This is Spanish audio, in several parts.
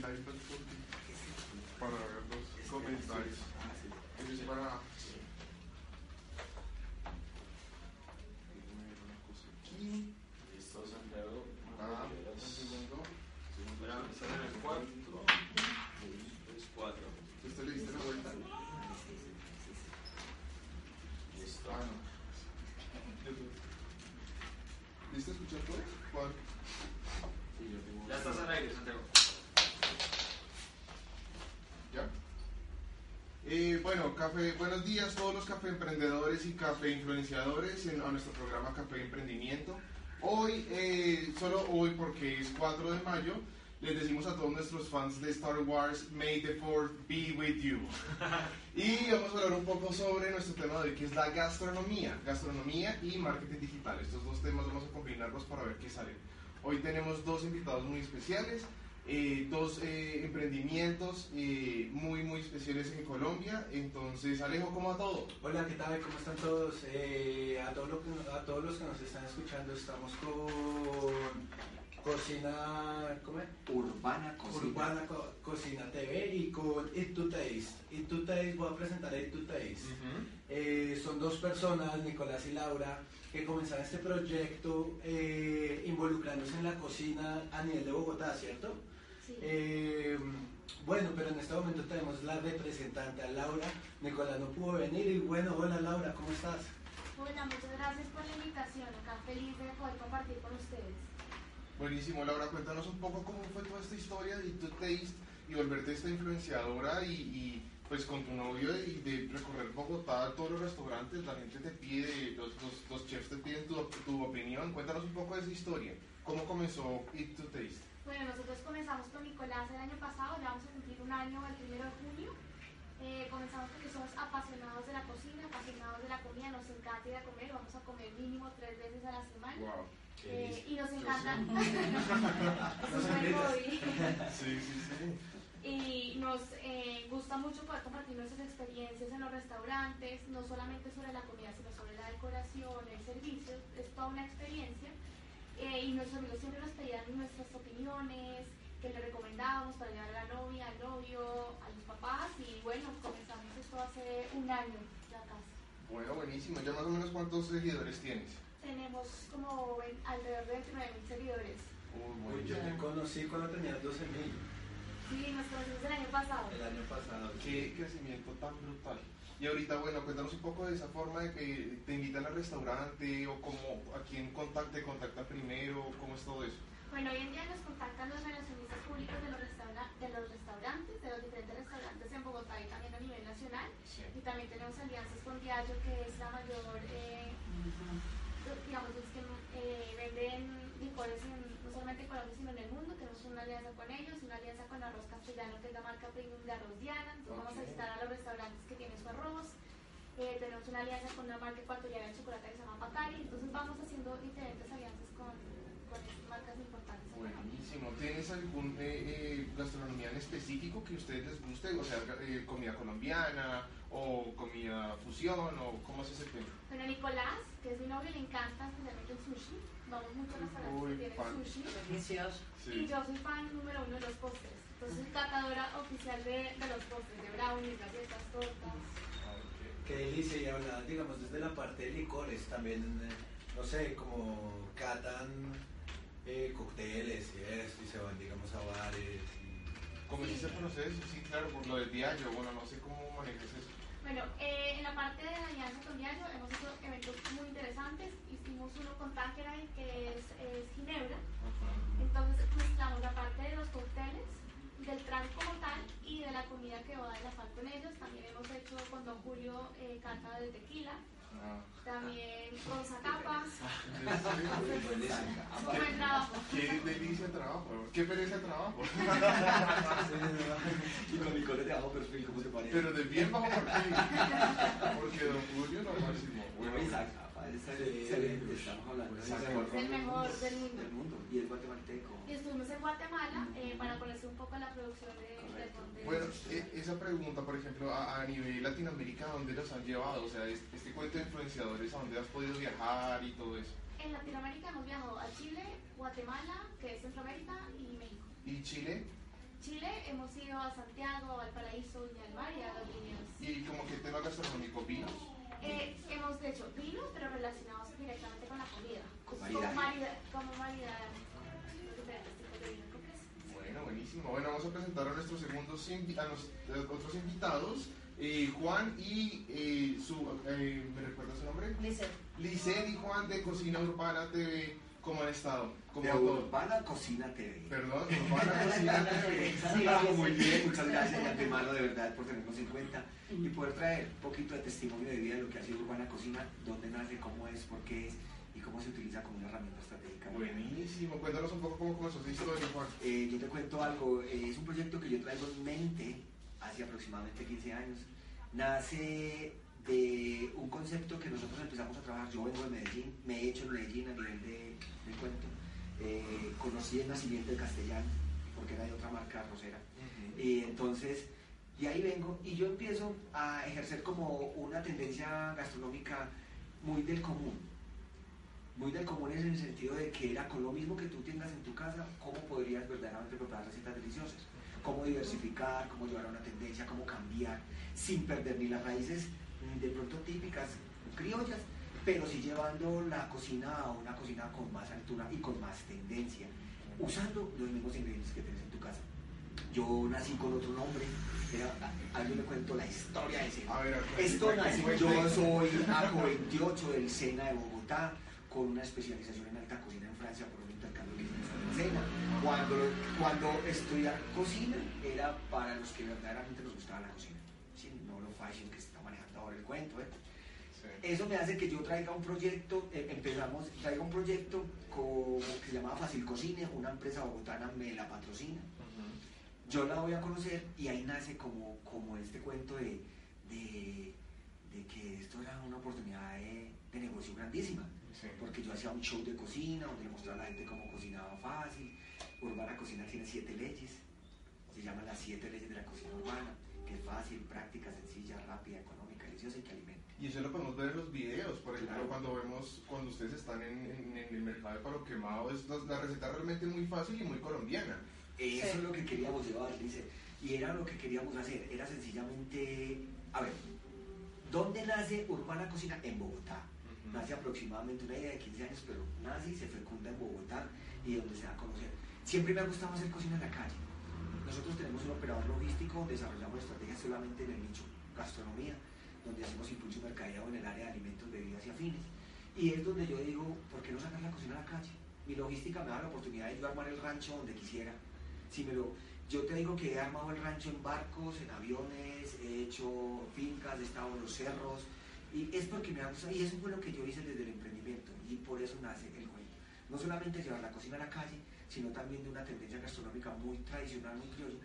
para comentários. Eles para buenos días a todos los café emprendedores y café influenciadores en, a nuestro programa Café Emprendimiento. Hoy, eh, solo hoy porque es 4 de mayo, les decimos a todos nuestros fans de Star Wars, May the Fourth be with you. y vamos a hablar un poco sobre nuestro tema de hoy, que es la gastronomía, gastronomía y marketing digital. Estos dos temas vamos a combinarlos para ver qué sale. Hoy tenemos dos invitados muy especiales. Eh, dos eh, emprendimientos eh, muy muy especiales en Colombia. Entonces, Alejo, ¿cómo a todo? Hola, ¿qué tal? ¿Cómo están todos? a, todos a todos los que nos están escuchando, estamos con Cocina, ¿cómo es? Urbana Cocina. Urbana Cocina TV y con It to Taste. It to Taste, voy a presentar It to Taste. son dos personas, Nicolás y Laura, que comenzaron este proyecto involucrándose en la cocina a nivel de Bogotá, ¿cierto? Eh, bueno, pero en este momento tenemos la representante, a Laura. Nicolás no pudo venir y bueno, hola Laura, ¿cómo estás? Hola, muchas gracias por la invitación. Acá feliz de poder compartir con ustedes. Buenísimo, Laura, cuéntanos un poco cómo fue toda esta historia de tu taste y volverte esta influenciadora y, pues con tu novio y de recorrer Bogotá, todos los restaurantes, la gente te pide, los, los, chefs te piden tu, tu, opinión. Cuéntanos un poco de esa historia. ¿Cómo comenzó Eat to Taste? Bueno, nosotros comenzamos con Nicolás el año pasado, ya vamos a cumplir un año el primero de junio. Eh, comenzamos porque somos apasionados de la cocina, apasionados de la comida, nos encanta ir a comer, vamos a comer mínimo tres veces a la semana. Wow. Eh, y nos encanta. sí, sí, sí. Y nos eh, gusta mucho poder compartir nuestras experiencias en los restaurantes, no solamente sobre la comida, sino sobre la decoración, el servicio, es toda una experiencia. Eh, y nuestros amigos siempre nos pedían nuestras opiniones, que le recomendábamos para llevar a la novia, al novio, a los papás y bueno, comenzamos esto hace un año ya casi. Bueno, buenísimo. ¿Ya más o menos cuántos seguidores tienes? Tenemos como alrededor de 29 mil seguidores. Uy, yo te conocí cuando tenías 12 mil. Sí, nos conocimos el año pasado. El año pasado. Qué crecimiento tan brutal. Y ahorita, bueno, cuéntanos un poco de esa forma de que te invitan al restaurante o cómo, a quién contacta, te contacta primero, cómo es todo eso. Bueno, hoy en día nos contactan los relacionistas públicos de los, de los restaurantes, de los diferentes restaurantes en Bogotá y también a nivel nacional. Y también tenemos alianzas con Diageo, que es la mayor, eh, digamos, es que eh, venden licores no solamente Colombia, sino en el mundo. Tenemos una alianza con ellos, una alianza con Arroz Castellano, que es la marca premium de Arroz Diana. Entonces vamos a visitar a los restaurantes que tienen su arroz. Eh, tenemos una alianza con una marca ecuatoriana de chocolate que se llama Pacari. Entonces vamos haciendo diferentes alianzas con, con marcas importantes. Buenísimo. ¿Tienes algún eh, gastronomía en específico que a ustedes les guste? O sea, comida colombiana o comida fusión o cómo se hace el tema? Bueno, Nicolás, que es mi novio, le encanta especialmente el sushi vamos mucho a restaurantes que tienen sushi. Delicioso. Y yo soy fan número uno de los postres. Entonces, catadora oficial de, de los postres, de brownies, galletas, tortas. Qué delicia, y hablar, digamos, desde la parte de licores también, eh, no sé, como catan eh, cócteles y eso, y se van, digamos, a bares. ¿Cómo es ese proceso? Sí, claro, por lo del diario, bueno, no sé cómo manejas eso. Bueno, eh, en la parte de la alianza con Diario hemos hecho eventos muy interesantes. Hicimos uno con Tanqueray, que es, Ginebra. Entonces mezclamos la parte de los cócteles, del trans como tal y de la comida que va a enlazar con ellos. También hemos hecho con Don Julio eh, cata de tequila. También con zacapas. ¿en serio? Buen trabajo. Qué delicia de trabajo, qué pereza trabajo. Y con mi cole de bajo perfil, ¿cómo te parece? Pero de bien bajo perfil. Porque don Julio lo máximo. Bueno, excelente, estamos hablando de el mejor del mundo. del mundo y es guatemalteco. Y estuvimos en Guatemala eh, para conocer un poco la producción de, Bueno, esa pregunta, por ejemplo, a, a nivel Latinoamérica, ¿a dónde los han llevado? O sea, es- este cuento de influenciadores, ¿a dónde has podido viajar y todo eso? En Latinoamérica hemos viajado a Chile, Guatemala, que es Centroamérica, y México. ¿Y Chile? Chile hemos ido a Santiago, a Valparaíso, Viña del Mar y a los Viñedos. ¿Y como que tema gastronómico, vinos? Eh, hemos hecho vinos, pero relacionados directamente con la comida. Como maridaje. marida- Como maridar buenísimo. Bueno, vamos a presentar a nuestros segundos invi- a los otros invitados, eh, Juan y eh, su, eh, ¿me recuerda su nombre? Lice, Licen y Juan de Cocina Urbana TV. ¿Cómo han estado? ¿Cómo De? Urbana Cocina TV. Perdón, Urbana Cocina TV. Sí, vamos muy bien, muchas gracias de antemano de verdad por tenernos en cuenta y poder traer un poquito de testimonio de vida de lo que ha sido Urbana Cocina, dónde nace, cómo es, por qué es y cómo se utiliza como una herramienta estratégica. Buenísimo. Cuéntanos un poco cómo comenzó esa historia, Juan. Eh, yo te cuento algo, eh, es un proyecto que yo traigo en mente hace aproximadamente 15 años. Nace de un concepto que nosotros empezamos a trabajar. Yo vengo de Medellín, me he hecho en Medellín a nivel de, de cuento. Eh, conocí el nacimiento del castellano, porque era de otra marca rosera. Y entonces, de ahí vengo y yo empiezo a ejercer como una tendencia gastronómica muy del común. Muy del común en el sentido de que era con lo mismo que tú tengas en tu casa, cómo podrías verdaderamente preparar recetas deliciosas. Cómo diversificar, cómo llevar a una tendencia, cómo cambiar, sin perder ni las raíces de pronto típicas criollas, pero sí llevando la cocina a una cocina con más altura y con más tendencia, usando los mismos ingredientes que tienes en tu casa. Yo nací con otro nombre, a, yo le cuento la historia de ese. A ver, Esto nació, yo soy AJO 28 del SENA de Bogotá, con una especialización en alta cocina en Francia por un intercambio lingüístico en SENA. Cuando, cuando estudiar cocina era para los que verdaderamente nos gustaba la cocina, ¿sí? no lo fashion que se está manejando ahora el cuento. ¿eh? Sí. Eso me hace que yo traiga un proyecto, eh, empezamos, traiga un proyecto que se llamaba Fácil Cocine, una empresa bogotana me la patrocina. Yo la voy a conocer y ahí nace como, como este cuento de, de, de que esto era una oportunidad de, de negocio grandísima. Sí. Porque yo hacía un show de cocina donde le mostraba a la gente cómo cocinaba fácil. Urbana Cocina tiene siete leyes. Se llaman las siete leyes de la cocina urbana, que es fácil, práctica, sencilla, rápida, económica, deliciosa y que alimenta. Y eso lo podemos ver en los videos, por ejemplo, Claro. cuando vemos, cuando ustedes están en, en- en el mercado de palo quemado, es la, la receta realmente muy fácil y muy colombiana. Eso Sí. es lo que queríamos llevar, dice. Y era lo que queríamos hacer. Era sencillamente. A ver, ¿dónde nace Urbana Cocina? En Bogotá. Nace aproximadamente una idea de 15 años, pero nace se fecunda en Bogotá y donde se da a conocer. Siempre me ha gustado hacer cocina en la calle. Nosotros tenemos un operador logístico, desarrollamos estrategias solamente en el nicho gastronomía, donde hacemos impulso mercadeo en el área de alimentos, bebidas y afines. Y es donde yo digo, ¿por qué no sacar la cocina a la calle? Mi logística me da la oportunidad de yo armar el rancho donde quisiera. Si me lo, yo te digo que he armado el rancho en barcos, en aviones, he hecho fincas, he estado en los cerros, y es porque me ha gustado, y eso fue lo que yo hice desde el emprendimiento, y por eso nace el cuento. No solamente llevar la cocina a la calle, sino también de una tendencia gastronómica muy tradicional, muy criolla,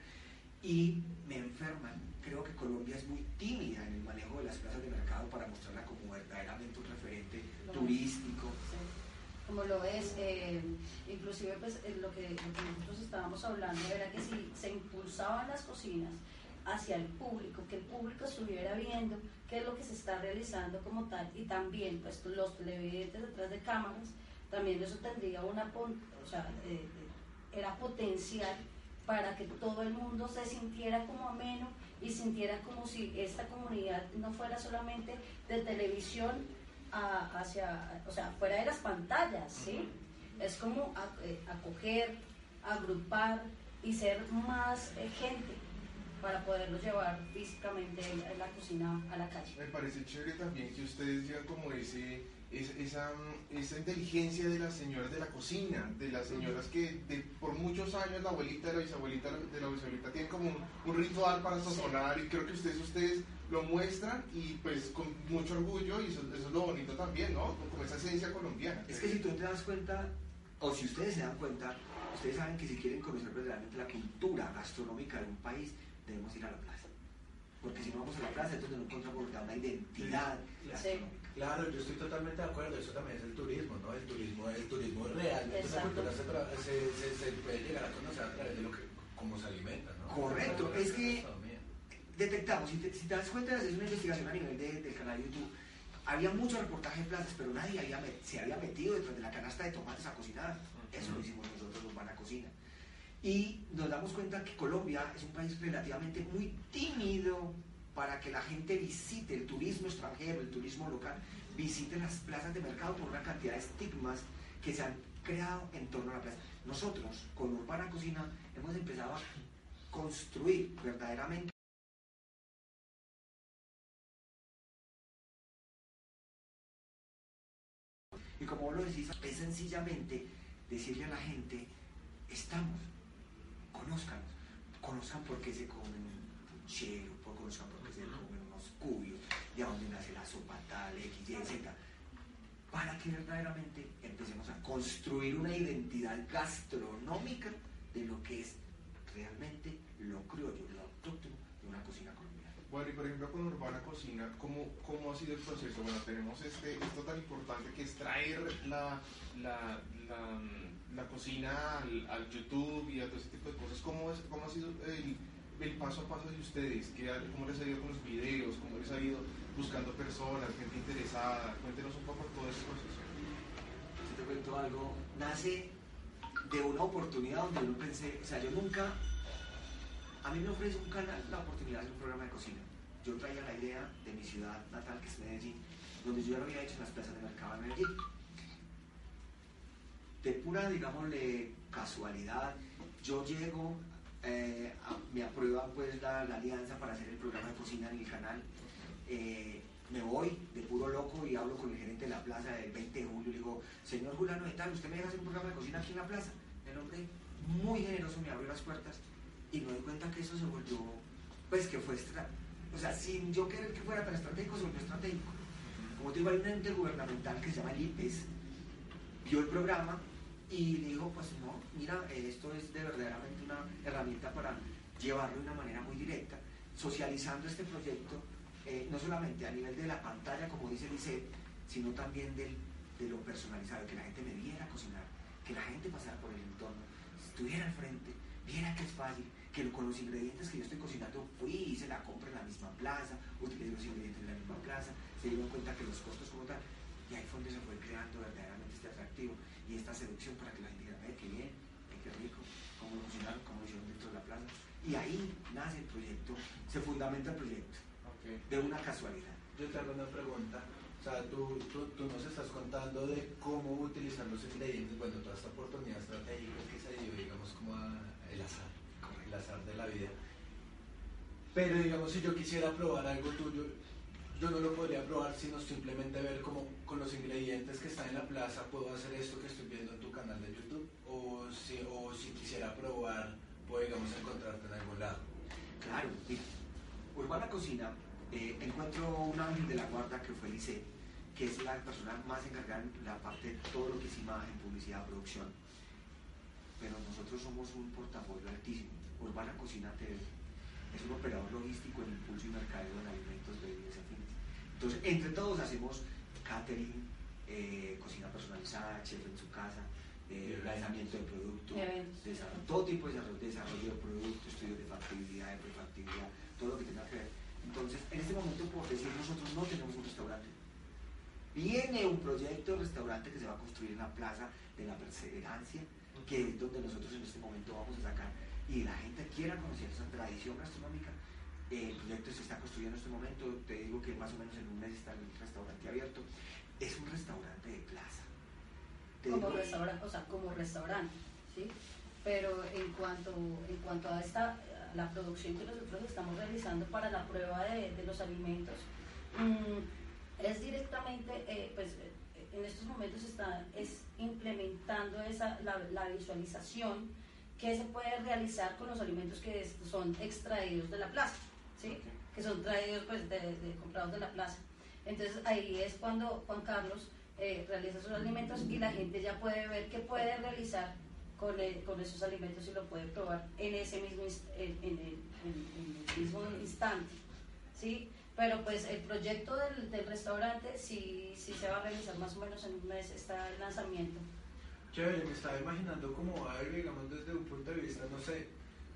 y me enferman. Creo que Colombia es muy tímida en el manejo de las plazas de mercado para mostrarla como verdaderamente un referente turístico. sí. como lo es, eh, inclusive pues eh, lo que, lo que nosotros estábamos hablando era que si se impulsaban las cocinas hacia el público, que el público estuviera viendo qué es lo que se está realizando como tal y también pues los televidentes detrás de cámaras, también eso tendría una, o sea, eh, eh, era potencial para que todo el mundo se sintiera como ameno y sintiera como si esta comunidad no fuera solamente de televisión a- hacia, o sea, fuera de las pantallas, ¿sí? Es como a- eh, acoger, agrupar y ser más eh, gente para poderlo llevar físicamente en la cocina a la calle. Me parece chévere también que ustedes llevan como ese, esa, esa, inteligencia de las señoras de la cocina, de las señoras que por muchos años la abuelita de la bisabuelita de la bisabuelita tienen como un, ritual para sazonar y creo que ustedes, ustedes lo muestran y pues con mucho orgullo y eso, es lo bonito también, ¿no? Como esa esencia colombiana. Es que si tú te das cuenta, o si ustedes se dan cuenta, ustedes saben que si quieren conocer verdaderamente la cultura gastronómica de un país, debemos ir a la plaza. Porque si no vamos a la plaza, entonces no encontramos una identidad gastronómica. Claro, yo estoy totalmente de acuerdo, eso también es el turismo, ¿no? El turismo, el turismo realmente esa cultura se, se, puede llegar a conocer a través de lo que, cómo se alimenta, ¿no? Correcto, es que detectamos, si te, si te das cuenta, es una investigación a nivel del canal de YouTube, había mucho reportaje de plazas, pero nadie había, se había metido detrás de la canasta de tomates a cocinar. Eso lo hicimos nosotros, los van a cocina. Y nos damos cuenta que Colombia es un país relativamente muy tímido para que la gente visite el turismo extranjero, el turismo local, visite las plazas de mercado por una cantidad de estigmas que se han creado en torno a la plaza. Nosotros, con Urbana Cocina, hemos empezado a construir verdaderamente Y como vos lo decís, es sencillamente decirle a la gente, estamos, conózcanos, conozcan por qué se comen un puchero, conozcan por qué se comen unos cubios, de dónde nace la sopa tal, X, Y, Z, para que verdaderamente empecemos a construir una identidad gastronómica de lo que es realmente lo criollo, lo autóctono de una cocina colombiana. Bueno, y por ejemplo con Urbana Cocina, ¿cómo, cómo ha sido el proceso? Bueno, tenemos este, esto tan importante que es traer la, la, la, cocina al, YouTube y a todo ese tipo de cosas. ¿Cómo, es, cómo ha sido el, el paso a paso de ustedes? ¿Qué, ¿Cómo les ha ido con los videos? ¿Cómo les ha ido buscando personas, gente interesada? Cuéntenos un poco todo ese proceso. Si te cuento algo, nace de una oportunidad donde yo pensé, o sea, yo nunca a mí me ofrece un canal la oportunidad de un programa de cocina. Yo traía la idea de mi ciudad natal, que es Medellín, donde yo ya lo había hecho en las plazas de mercado de Medellín. De pura, digámosle, casualidad, yo llego, eh, me aprueban pues la, alianza para hacer el programa de cocina en el canal. Eh, me voy de puro loco y hablo con el gerente de la plaza del 20 de julio le digo, señor Julano, ¿qué tal? ¿Usted me deja hacer un programa de cocina aquí en la plaza? El hombre muy generoso me abrió las puertas y me doy cuenta que eso se volvió, pues que fue, o sea, sin yo querer que fuera tan estratégico, se volvió estratégico. Como te digo, hay un ente gubernamental que se llama el IPES, vio el programa y le dijo, pues no, mira, esto es de verdaderamente una herramienta para llevarlo de una manera muy directa, socializando este proyecto, eh, no solamente a nivel de la pantalla, como dice dice sino también del, de lo personalizado, que la gente me viera cocinar, que la gente pasara por el entorno, estuviera al frente, viera que es fácil, que con los ingredientes que yo estoy cocinando fui, hice la compra en la misma plaza, utilicé los ingredientes en la misma plaza, se dieron cuenta que los costos como tal, y ahí fue donde se fue creando verdaderamente este atractivo y esta seducción para que la gente diga, qué bien, qué rico, cómo lo cocinaron, cómo lo hicieron dentro de la plaza. Y ahí nace el proyecto, se fundamenta el proyecto, de una casualidad. Yo te hago una pregunta. O sea, tú, tú, tú, nos estás contando de cómo utilizar los ingredientes, bueno, toda esta oportunidad estratégica que se dio, digamos, como el azar el azar de la vida. Pero digamos, si yo quisiera probar algo tuyo, yo no lo podría probar sino simplemente ver cómo con los ingredientes que están en la plaza puedo hacer esto que estoy viendo en tu canal de YouTube. O si, quisiera probar, puedo, digamos, encontrarte en algún lado. Claro, mira, Urbana Cocina, eh, encuentro un ángel de la guarda que fue Lice, que es la persona más encargada en la parte de todo lo que es imagen, publicidad, producción. Pero nosotros somos un portafolio altísimo Urbana Cocina TV es un operador logístico en impulso y mercadeo de alimentos, bebidas y afines. Entonces, entre todos hacemos catering, eh, cocina personalizada, chef en su casa, eh, lanzamiento de productos, todo tipo de desarrollo, de productos, estudios de factibilidad, de prefactibilidad, todo lo que tenga que ver. Entonces, en este momento, por decir, nosotros no tenemos un restaurante. Viene un proyecto de restaurante que se va a construir en la Plaza de la Perseverancia, que es donde nosotros en este momento vamos a sacar y la gente quiera conocer esa tradición gastronómica. El proyecto se está construyendo en este momento, te digo que más o menos en un mes está el restaurante abierto. Es un restaurante de plaza. como restaurante, o sea, como restaurante, ¿sí? Pero en cuanto, en cuanto a esta, la producción que nosotros estamos realizando para la prueba de, los alimentos, mm, es directamente, eh, pues, en estos momentos está es implementando esa, la, la visualización que se puede realizar con los alimentos que son extraídos de la plaza, ¿sí? que son traídos pues, de, de, comprados de la plaza. Entonces ahí es cuando Juan Carlos eh, realiza sus alimentos y la gente ya puede ver qué puede realizar con, con esos alimentos y lo puede probar en ese mismo en, en, el mismo instante. ¿sí? Pero pues el proyecto del, del, restaurante sí, sí se va a realizar más o menos en un mes, está el lanzamiento. Chévere, me estaba imaginando como algo, digamos, desde un punto de vista, no sé,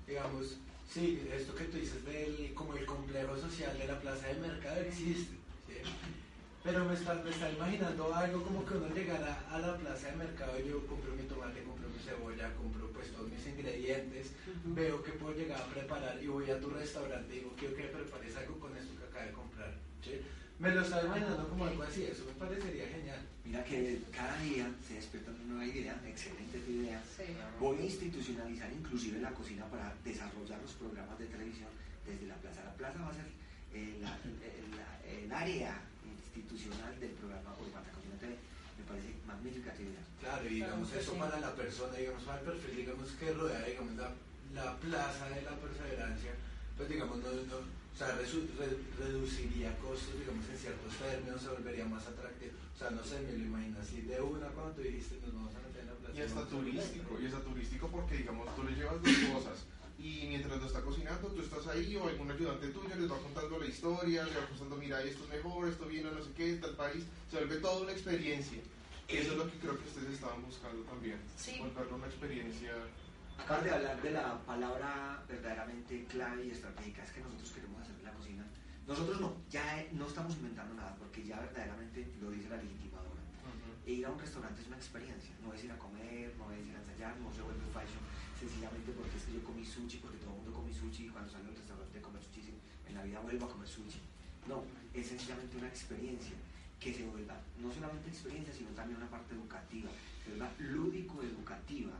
digamos, sí, esto que tú dices del, como el complejo social de la plaza del mercado existe, pero me está, me está imaginando algo como que uno llegara a la plaza del mercado y yo compro mi tomate, compro mi cebolla, compro pues todos mis ingredientes, veo que puedo llegar a preparar y voy a tu restaurante y digo, quiero que prepares algo con esto que acabo de comprar. ¿sí? Me lo estaba imaginando como algo así, eso me parecería genial. Mira que cada día se despierta una nueva idea, excelente tu idea. Voy a institucionalizar inclusive la cocina para desarrollar los programas de televisión desde la plaza. La plaza va a ser eh, la, el, el área institucional del programa Urbana Cocina TV. Me parece magnífica actividad. Claro, y digamos eso para la persona, digamos para el perfil, digamos que rodea, digamos, la, la plaza de la perseverancia, pues digamos, no, no o sea, reduciría costos, digamos, en ciertos términos, se volvería más atractivo. O sea, no sé, me lo imagino así de una cuando tú dijiste, nos vamos a meter en la plaza. Y está turístico, y está turístico porque, digamos, tú le llevas dos cosas y mientras lo está cocinando, tú estás ahí o algún ayudante tuyo les va contando la historia, le va contando, mira, esto es mejor, esto viene, no sé qué, tal país, se vuelve toda una experiencia. Eso es lo que creo que ustedes estaban buscando también, sí. volverlo una experiencia. Acabas de hablar de la palabra verdaderamente clave y estratégica, es que nosotros queremos hacer la cocina. Nosotros no, ya no estamos inventando nada, porque ya verdaderamente lo dice la legitimadora. E ir a un restaurante es una experiencia, no es ir a comer, no es ir a ensayar, no se vuelve fashion sencillamente porque es que yo comí sushi, porque todo el mundo come sushi y cuando salgo del restaurante a comer sushi, en la vida vuelvo a comer sushi. No, es sencillamente una experiencia que se vuelva no solamente experiencia, sino también una parte educativa, se vuelva lúdico-educativa